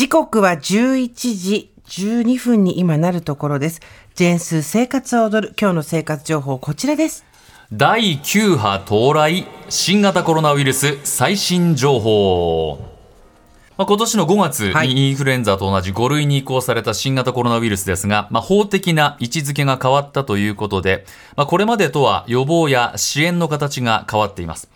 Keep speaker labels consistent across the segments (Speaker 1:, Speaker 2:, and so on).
Speaker 1: 時刻は11時12分に今なるところです。ジェーンスー生活を踊る今日の生活情報こちらです。
Speaker 2: 第9波到来新型コロナウイルス最新情報まあ、今年の5月
Speaker 1: はい
Speaker 2: にインフルエンザと同じ5類に移行された新型コロナウイルスですが、まあ、法的な位置づけが変わったということで、まあ、これまでとは予防や支援の形が変わっています。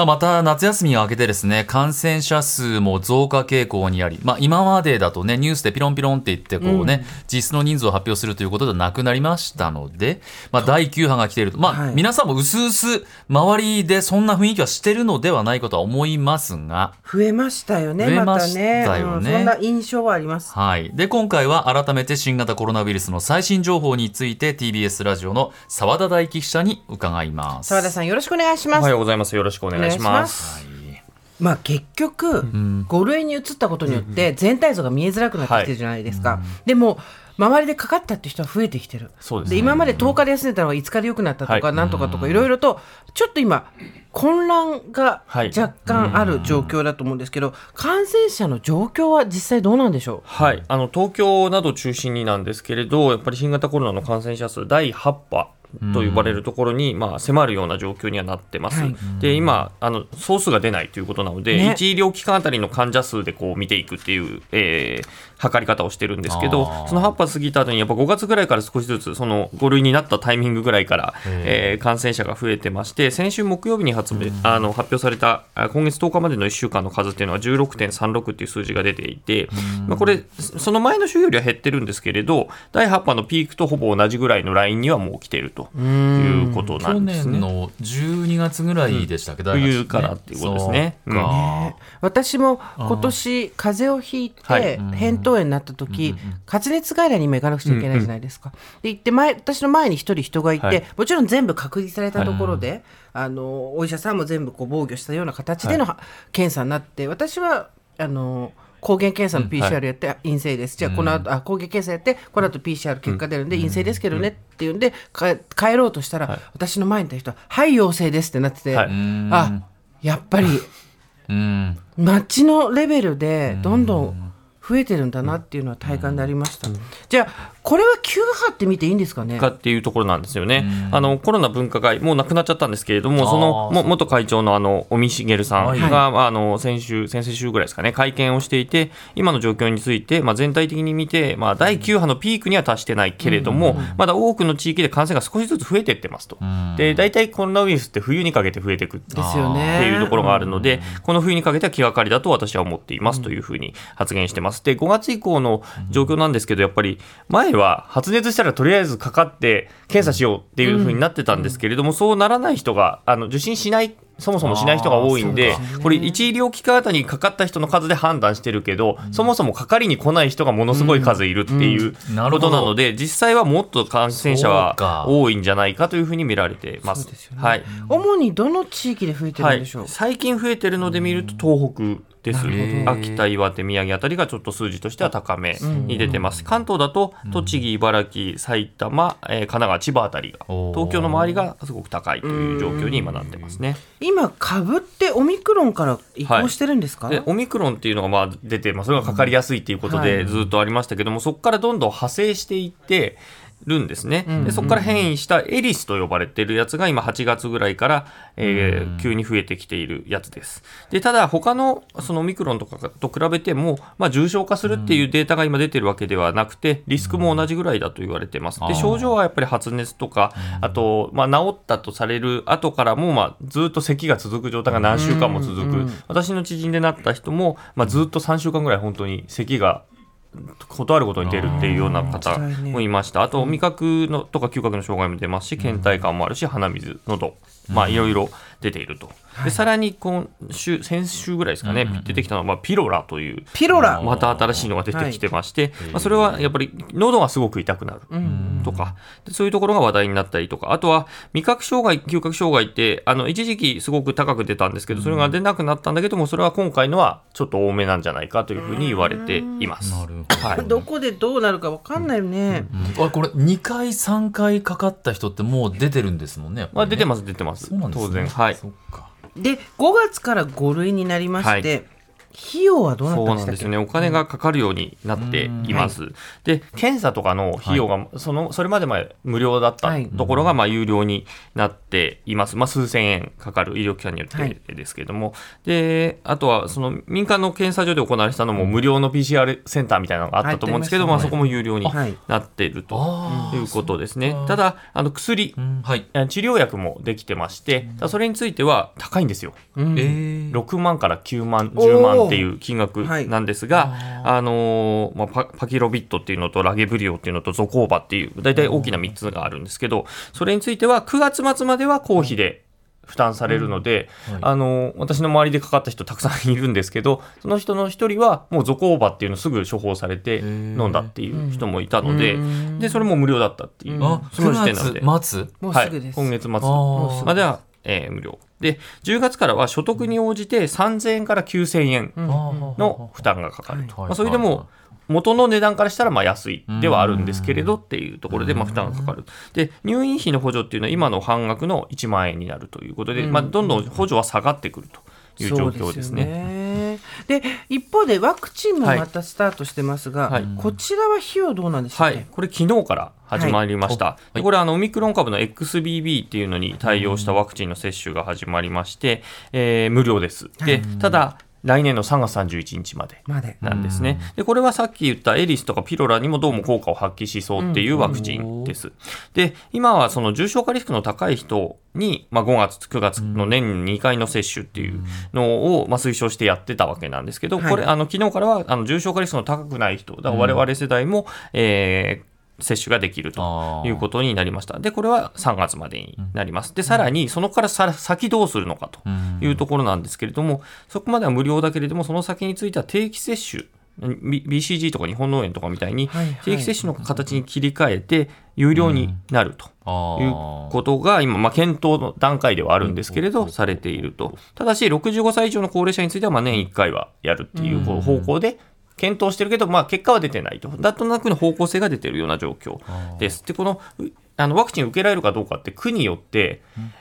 Speaker 2: まあ、また夏休みが明けてですね、感染者数も増加傾向にあり、まあ、今までだとね、ニュースでピロンピロンって言って、こうね、実質の人数を発表するということではなくなりましたので、まあ、第9波が来ていると、まあ、
Speaker 1: はい
Speaker 2: 皆さんも薄々周りでそんな雰囲気はしてるのではないかとは思いますが、
Speaker 1: 増えましたよね。
Speaker 2: 増えました
Speaker 1: ね。
Speaker 2: よね
Speaker 1: うんそんな印象はあります。
Speaker 2: はい。で、今回は改めて新型コロナウイルスの最新情報について TBS ラジオの澤田大樹記者に伺います。
Speaker 1: 澤田さんよろしくお願いします。
Speaker 3: おはようございます。よろしくお願いしま。
Speaker 1: お願いします。まあ結局、5類に移ったことによって全体像が見えづらくなってきてるじゃないですか。でも周りでかかったって人は増えてきてる。
Speaker 3: で
Speaker 1: 今まで10日で休んでたのが5日で良くなったとか、
Speaker 3: はい。
Speaker 1: なんとかとかいろいろとちょっと今混乱が
Speaker 3: はい。
Speaker 1: 若干ある状況だと思うんですけど、感染者の状況は実際どうなんでしょ
Speaker 3: はい。あの、東京など中心になんですけれど、やっぱり新型コロナの感染者数第8波と呼ばれるところに、まあ、迫るような状況にはなってます。
Speaker 1: はい。
Speaker 3: で、今、あの、総数が出ないということなので、
Speaker 1: ね。
Speaker 3: 1医療機関あたりの患者数でこう見ていくっていう、えー測り方をしてるんですけどその8波過ぎた後に、やっぱ5月ぐらいから少しずつ、その5類になったタイミングぐらいから、えー感染者が増えてまして、先週木曜日に発表あの発表された、あ今月10日までの1週間の数っていうのは16.36っていう数字が出ていて、まあ、これ、その前の週よりは減ってるんですけれど、第8波のピークとほぼ同じぐらいのラインにはもう来ているということな
Speaker 2: 去
Speaker 3: んですね。
Speaker 2: 年の12月ぐらいでしたっけ、第八
Speaker 3: 冬からっていうことですね。
Speaker 2: そうか。
Speaker 1: う私も今年風邪をひい
Speaker 3: はい。
Speaker 1: て扁桃炎になった時、発熱外来にも行かなくちゃいけないじゃないですか。で行って前私の前に一人人がいて、
Speaker 3: はい。
Speaker 1: もちろん全部隔離されたところで、あのお医者さんも全部こう防御したような形での、検査になって私はあの抗原検査の PCR やって陰性です、じゃあこの後、あ抗原検査やってこの後 PCR 結果出るんで陰性ですけどねっていうんでか帰ろうとしたら、私の前にいた人は「はい陽性です」ってなってて、
Speaker 3: はい。
Speaker 1: あやっぱり
Speaker 2: うん。
Speaker 1: 街のレベルでどんどん増えてるんだなっていうのは体感でありました、じゃあこれは急波って見ていいんですかね？
Speaker 3: かっていうところなんですよね。あのコロナ分科会もうなくなっちゃったんですけれども、そのも元会長のあの尾身茂さん
Speaker 2: はい。
Speaker 3: が、あの先週先々週ぐらいですかね会見をしていて、今の状況についてまあ全体的に見て、まあ第9波のピークには達してないけれども、まだ多くの地域で感染が少しずつ増えていってますと。で大体コロナウイルスって冬にかけて増えていくって
Speaker 1: ですよね。
Speaker 3: っていうところがあるので、この冬にかけては気がかりだと私は思っていますというふうに発言してます。で、5月以降の状況なんですけど、やっぱり前は発熱したらとりあえずかかって検査しようっていうふうになってたんですけれども、そうならない人があの受診しない。そもそもしない人が多いんでこれ1医療機関あたりにかかった人の数で判断してるけど、そもそもかかりに来ない人がものすごい数いるっていう
Speaker 2: なるほど
Speaker 3: ことなので、実際はもっと感染者は多いんじゃないかというふうに見られてます。はい。
Speaker 1: 主にどの地域で増えてる
Speaker 3: はい
Speaker 1: んでしょう、、
Speaker 3: 最近増えてるので見ると東北です秋田、岩手、宮城あたりがちょっと数字としては高めに出てます、関東だと栃木、茨城、埼玉、えー神奈川、千葉あたりが東京の周りがすごく高いという状況に今なってますね。
Speaker 1: 今株ってオミクロンから移行してるんですか、
Speaker 3: でオミクロンっていうのがまあ出て、まあ、それがかかりやすいっていうことでずっとありましたけども、そこからどんどん派生していってるんですね、でそこから変異したエリスと呼ばれているやつが今8月ぐらいから、えー急に増えてきているやつです。でただ他のそのオミクロンとかと比べても、まあ、重症化するっていうデータが今出てるわけではなくてリスクも同じぐらいだと言われてます。で症状はやっぱり発熱とかあと、まあ、治ったとされる後からも、まあ、ずっと咳が続く状態が何週間も続く。私の知人でなった人も、まあ、ずっと3週間ぐらい本当に咳が断ることに出るっていうような方もいました。あと味覚のとか嗅覚の障害も出ますし、倦怠感もあるし、鼻水、喉、まあいろいろ出ていると。でさらに今週先週ぐらいですかね、出てきたのは、まあ、ピロラという
Speaker 1: ピロラ
Speaker 3: また新しいのが出てきてまして、まあ、それはやっぱり喉がすごく痛くなるとか、でそういうところが話題になったりとか、あとは味覚障害、嗅覚障害って、あの一時期すごく高く出たんですけど、それが出なくなったんだけども、それは今回のはちょっと多めなんじゃないかというふうに言われています。
Speaker 2: なるほど。
Speaker 3: はい
Speaker 1: どこでどうなるかわかんないよね、
Speaker 2: あれこれ2回3回かかった人ってもう出てるんですもんね。
Speaker 3: まあ、出て
Speaker 2: ま
Speaker 3: ます、出てます。
Speaker 2: そうなんですね。
Speaker 3: 当然。はい。
Speaker 2: そっか。
Speaker 1: で5月から5類になりまして、費用はどうなんで
Speaker 3: すよね。お金がかかるようになっています。で、検査とかの費用が、その、それまで無料だった
Speaker 1: はい。
Speaker 3: ところが、まあ、有料になっています。まあ、数千円かかる。医療機関によ
Speaker 1: はい。
Speaker 3: ってですけれども。で、あとは、その、民間の検査所で行われてたのも、無料の PCR センターみたいなのがあったと思うんですけど、
Speaker 1: はい
Speaker 3: まあ、そこも有料に
Speaker 1: はい。
Speaker 3: なっていると
Speaker 2: あ
Speaker 3: いうことですね。ただ、あの、薬、
Speaker 2: うん。はい。
Speaker 3: え治療薬もできてまして、それについては高いんですよ。
Speaker 1: うん。
Speaker 2: えー。
Speaker 3: 6万から9万、
Speaker 1: おー。
Speaker 3: 10万っていう金額なんですが、
Speaker 2: はい
Speaker 3: あのーまあ、パパキロビットっていうのとラゲブリオっていうのとゾコーバっていう大体大きな3つがあるんですけどそれについては9月末までは公費で負担されるので、
Speaker 2: はい。
Speaker 3: あのー私の周りでかかった人たくさんいるんですけどその人の一人はもうゾコーバっていうのをすぐ処方されて
Speaker 2: ー。
Speaker 3: 飲んだっていう人もいたので、
Speaker 1: うん。
Speaker 3: でそれも無料だったっていう、
Speaker 2: あ、
Speaker 3: その時点なの
Speaker 2: 9
Speaker 3: で。
Speaker 2: 月末
Speaker 1: もう
Speaker 3: はい
Speaker 1: すぐです、
Speaker 3: 今月末までは、えー無料で10月からは所得に応じて3000円から9000円の負担がかかると、
Speaker 2: はい
Speaker 3: まあ、それでも元の値段からしたらまあ安い。ではあるんですけれどっていうところでまあ負担がかかる。で入院費の補助っていうのは今の半額の1万円になるということで、まあ、どんどん補助は下がってくるという状況ですね。
Speaker 1: ね。で一方でワクチンもまたスタートしてますが、
Speaker 3: はい。
Speaker 1: こちらは費用どうなんでしょう
Speaker 3: はい、これ昨日から始まりました。
Speaker 2: はい。
Speaker 3: でこれあのオミクロン株の XBB っていうのに対応したワクチンの接種が始まりまして、えー無料です。で、ただ来年の3月31日まで。
Speaker 1: まで。
Speaker 3: なんですね。で、これはさっき言ったエリスとかピロラにもどうも効果を発揮しそうっていうワクチンです。で、今はその重症化リスクの高い人に、まあ、5月、9月の年に2回の接種っていうのを、まあ、推奨してやってたわけなんですけど、
Speaker 1: はい
Speaker 3: これ、あの、昨日からは、あの、重症化リスクの高くない人、だから我々世代も、えー接種ができるということになりました。で、これは3月までになります。で、さらに、そのからさ先どうするのかというところなんですけれども、そこまでは無料だけれども、その先については定期接種、BCG とか日本農園とかみたいに定期接種の形に切り替えて有料になると
Speaker 2: あ
Speaker 3: いう
Speaker 2: ー
Speaker 3: ことが今、まあ、検討の段階ではあるんですけれど、されていると。ただし、65歳以上の高齢者については、まあ、年1回はやるっていう方向で検討してるけど、まあ、結果は出てないと。なんとなくの方向性が出てるような状況です。で、この、うあの、ワクチン受けられるかどうかって、区によって、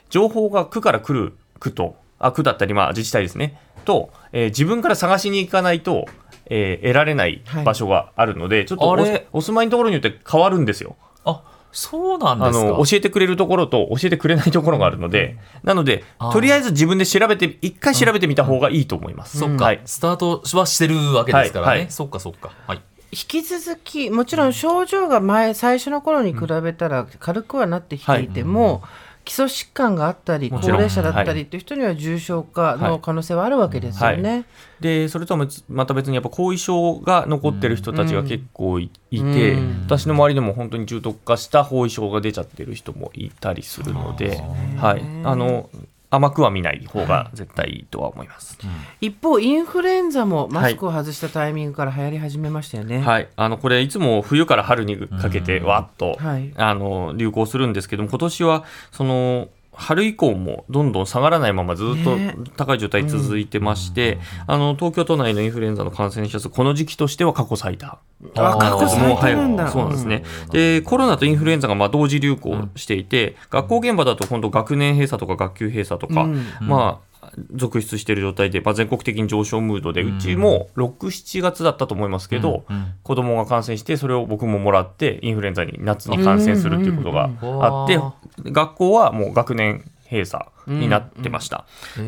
Speaker 3: 情報が区から来る区と、あ、区だったり、まあ、自治体ですね、と、えー自分から探しに行かないと、えー得られない場所があるので、ちょっとお住まいのところによって変わるんですよ。
Speaker 2: あ、そうなんで
Speaker 3: あ
Speaker 2: すか？
Speaker 3: の教えてくれるところと教えてくれないところがあるので、なのでとりあえず自分で調べて一回調べてみた方がいいと思います。
Speaker 2: そっか、
Speaker 3: はい
Speaker 2: スタートはしてるわけですからね。
Speaker 3: はいはい
Speaker 2: そっかそっか。はい。
Speaker 1: 引き続きもちろん症状が前最初の頃に比べたら軽くはなってきていても、基礎疾患があったり高齢者だった
Speaker 3: はい。
Speaker 1: りっていう人には重症化の可能性はあるわけですよね。
Speaker 3: でそれとはまた別にやっぱ後遺症が残ってる人たちが結構い,、て
Speaker 1: うん。
Speaker 3: 私の周りでも本当に重篤化した後遺症が出ちゃってる人もいたりするので、はい、あの甘くは見ない方が絶対いいとは思います。
Speaker 1: 一方インフルエンザもマスクを外したタイミングから流行り始めましたよね。
Speaker 3: はい、あのこれいつも冬から春にかけてわっと、
Speaker 1: はい。
Speaker 3: あの流行するんですけども今年はその春以降もどんどん下がらないままずっと
Speaker 1: ね。
Speaker 3: 高い状態続いてまして、あの東京都内のインフルエンザの感染者数この時期としては過去最多。
Speaker 1: あ過去最多なんだ。
Speaker 3: はいそうなんですね。で、コロナとインフルエンザがまあ同時流行していて、学校現場だと今度学年閉鎖とか学級閉鎖とか、
Speaker 1: うん。
Speaker 3: まあ、続出している状態で、まあ、全国的に上昇ムードで、うちも6、7月だったと思いますけど、子供が感染して、それを僕ももらって、インフルエンザに夏に感染するっていうことがあって、学校はもう学年閉鎖になってました。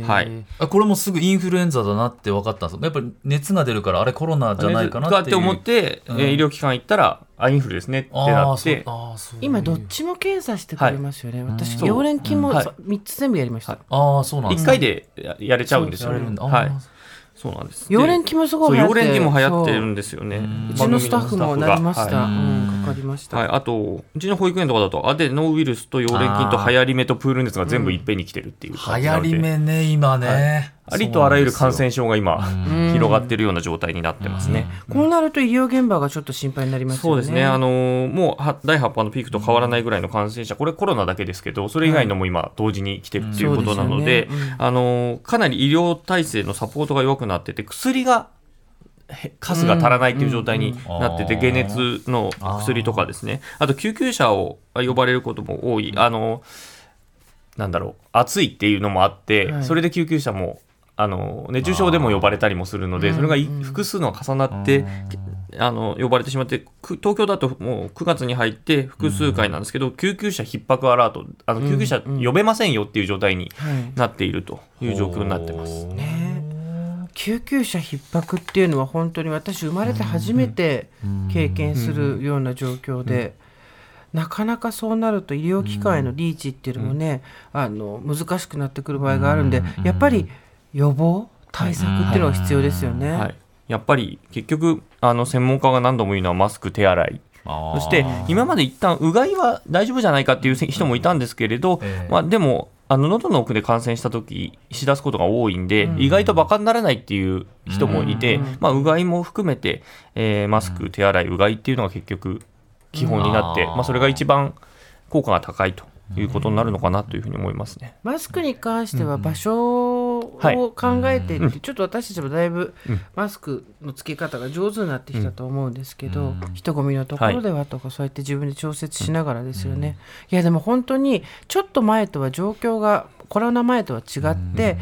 Speaker 3: はい。
Speaker 2: あこれもすぐインフルエンザだなって分かったんですやっぱり熱が出るからあれコロナじゃないかなっていう。
Speaker 3: かって思って、
Speaker 2: うん。
Speaker 3: えー医療機関行ったら、あ、インフルですねってなって、
Speaker 1: 今どっちも検査してくれますよね。私
Speaker 3: そう
Speaker 1: 溶連菌も
Speaker 3: はい
Speaker 1: 3つ全部やりました。
Speaker 2: ああそうなんです
Speaker 3: 1回でややれちゃうんですよね。はい。そうなんです。
Speaker 1: 溶連菌もすごい流行って
Speaker 3: そう溶連菌も流行ってる
Speaker 1: そ
Speaker 3: んですよね。
Speaker 1: ううちのスタッフもなりました。
Speaker 3: は
Speaker 1: うん、かかりました。
Speaker 3: い、はい。あと、うちの保育園とかだと、アデノウイルスと溶連菌と流行り目とプール熱が全部いっぺんに来てるっていう感
Speaker 2: 流
Speaker 3: じなので、
Speaker 2: 行り目ね今ね、
Speaker 3: ありとあらゆる感染症が今、
Speaker 1: ん。
Speaker 3: 広がってるような状態になってますね。
Speaker 1: こうなると医療現場がちょっと心配になりますよね。
Speaker 3: そうですね、あのーもうは第8波のピークと変わらないぐらいの感染者、これコロナだけですけど、それ以外のも今、同時に来てるっていうことなのであのーかなり医療体制のサポートが弱くなってて、薬がへ数が足らないっていう状態になってて、
Speaker 2: うん
Speaker 3: 解熱の薬とかですね、あと救急車を呼ばれることも多い、あのーなんだろう、暑いっていうのもあって、
Speaker 1: はい。
Speaker 3: それで救急車もあの熱中症でも呼ばれたりもするのでそれがい複数の重なってあの呼ばれてしまってく東京だともう9月に入って複数回なんですけど、救急車逼迫アラートあの救急車呼べませんよっていう状態に
Speaker 1: はい。
Speaker 3: なっているという状況になってます。
Speaker 1: ね救急車逼迫っていうのは本当に私生まれて初めて経験するような状況で、なかなかそうなると医療機関へのリーチっていうのもね、あの難しくなってくる場合があるんで、やっぱり予防対策っていうのが必要ですよね。
Speaker 3: はい、やっぱり結局あの専門家が何度も言うのはマスク手洗い。そして今まで一旦うがいは大丈夫じゃないかっていう人もいたんですけれど、
Speaker 2: ええ。
Speaker 3: まあ、でもあの喉の奥で感染した時しだすことが多いんで、意外とバカにならないっていう人もいて、まあ、うがいも含めて、えーマスク手洗いうがいっていうのが結局基本になって、
Speaker 2: うん
Speaker 3: まあ、それが一番効果が高いということになるのかなというふうに思いますね。
Speaker 1: マスクに関しては場所を
Speaker 3: はい。
Speaker 1: 考えていって、ちょっと私たちもだいぶマスクの付け方が上手になってきたと思うんですけど、人混みのところではとか、そうやって自分で調節しながらですよね。いやでも本当にちょっと前とは状況がコロナ前とは違って、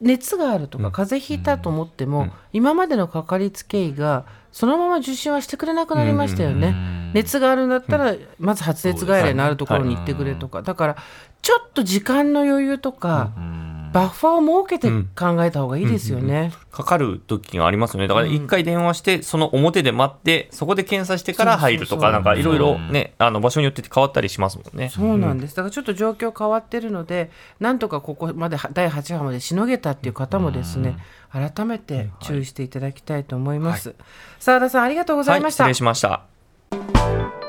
Speaker 1: 熱があるとか風邪ひいたと思っても、今までのかかりつけ医がそのまま受診はしてくれなくなりましたよね。熱があるんだったら、まず発熱外来のあるところに行ってくれとか、だからちょっと時間の余裕とか、バッファーを設けて考えた方がいいですよね。
Speaker 3: かかる時がありますよね。だから一回電話して、その表で待って、そこで検査してから入るとか、なんかいろいろね、あの場所によって変わったりしますもんね。
Speaker 1: そうなんです。だからちょっと状況変わってるので、なんとかここまで第8波までしのげたっていう方もですね、改めて注意していただきたいと思います。澤田さんありがとうございました。
Speaker 3: はい、失礼しました。